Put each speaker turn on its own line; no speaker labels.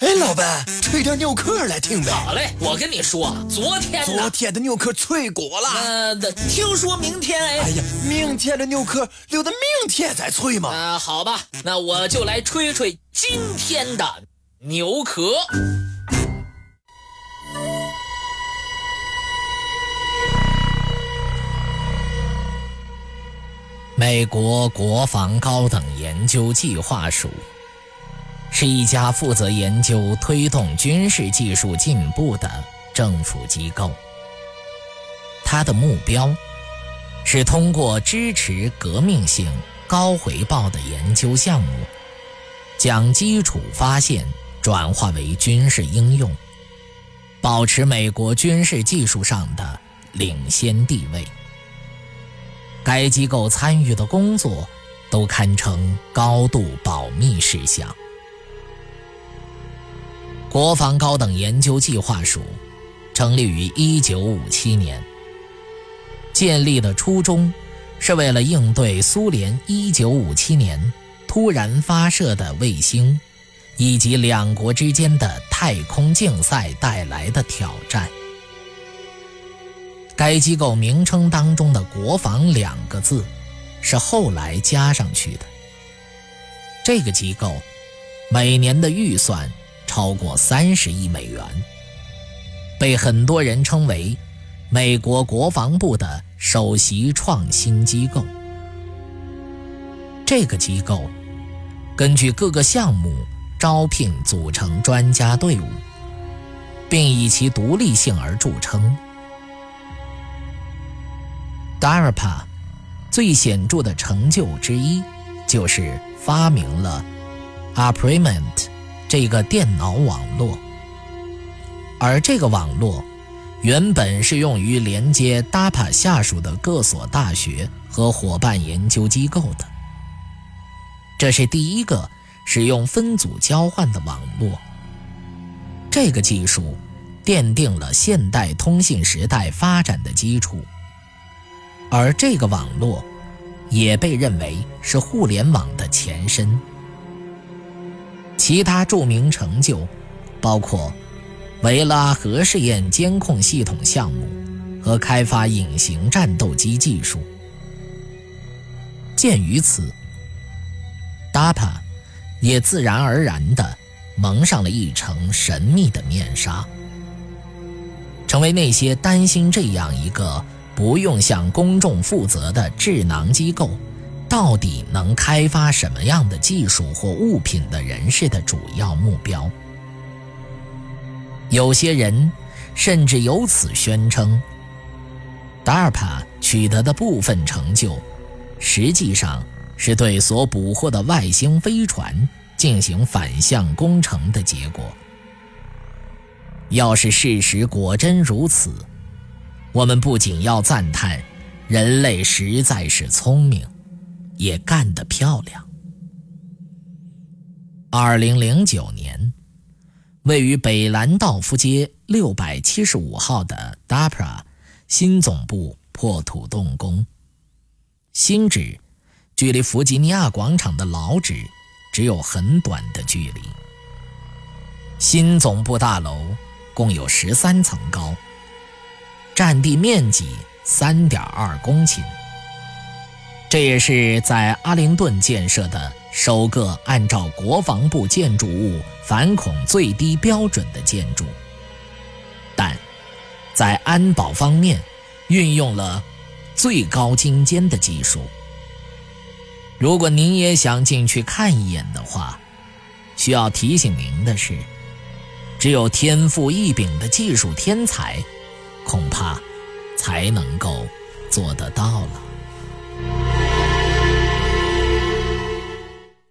哎，老板，吹点牛壳来听呗。
好嘞，我跟你说，昨天
昨天的牛壳脆果了。
呃，听说明天哎。
哎呀，明天的牛壳留到明天再吹嘛。
啊，好吧，那我就来吹吹今天的牛壳。美国国防高等研究计划署。是一家负责研究推动军事技术进步的政府机构。它的目标是通过支持革命性、高回报的研究项目，将基础发现转化为军事应用，保持美国军事技术上的领先地位。该机构参与的工作都堪称高度保密事项。国防高等研究计划署成立于1957年，建立的初衷是为了应对苏联1957年突然发射的卫星，以及两国之间的太空竞赛带来的挑战。该机构名称当中的“国防”两个字是后来加上去的。这个机构每年的预算。超过三十亿美元，被很多人称为美国国防部的首席创新机构。这个机构根据各个项目招聘组成专家队伍，并以其独立性而著称。DARPA 最显著的成就之一，就是发明了 Apprement。这个电脑网络，而这个网络原本是用于连接 DAPA 下属的各所大学和伙伴研究机构的。这是第一个使用分组交换的网络。这个技术奠定了现代通信时代发展的基础，而这个网络也被认为是互联网的前身。其他著名成就包括维拉核试验监控系统项目和开发隐形战斗机技术。鉴于此，DAPA 也自然而然地蒙上了一层神秘的面纱，成为那些担心这样一个不用向公众负责的智囊机构。到底能开发什么样的技术或物品的人士的主要目标？有些人甚至由此宣称，DARPA 取得的部分成就，实际上是对所捕获的外星飞船进行反向工程的结果。要是事实果真如此，我们不仅要赞叹人类实在是聪明。也干得漂亮。二零零九年，位于北兰道夫街六百七十五号的 DAPRA 新总部破土动工，新址距离弗吉尼亚广场的老址只有很短的距离。新总部大楼共有十三层高，占地面积三点二公顷。这也是在阿灵顿建设的首个按照国防部建筑物反恐最低标准的建筑，但在安保方面运用了最高精尖的技术。如果您也想进去看一眼的话，需要提醒您的是，只有天赋异禀的技术天才，恐怕才能够做得到了。